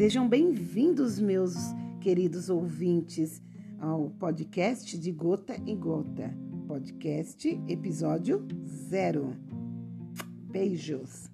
Sejam bem-vindos, meus queridos ouvintes, ao podcast de Gota em Gota. Podcast episódio zero. Beijos.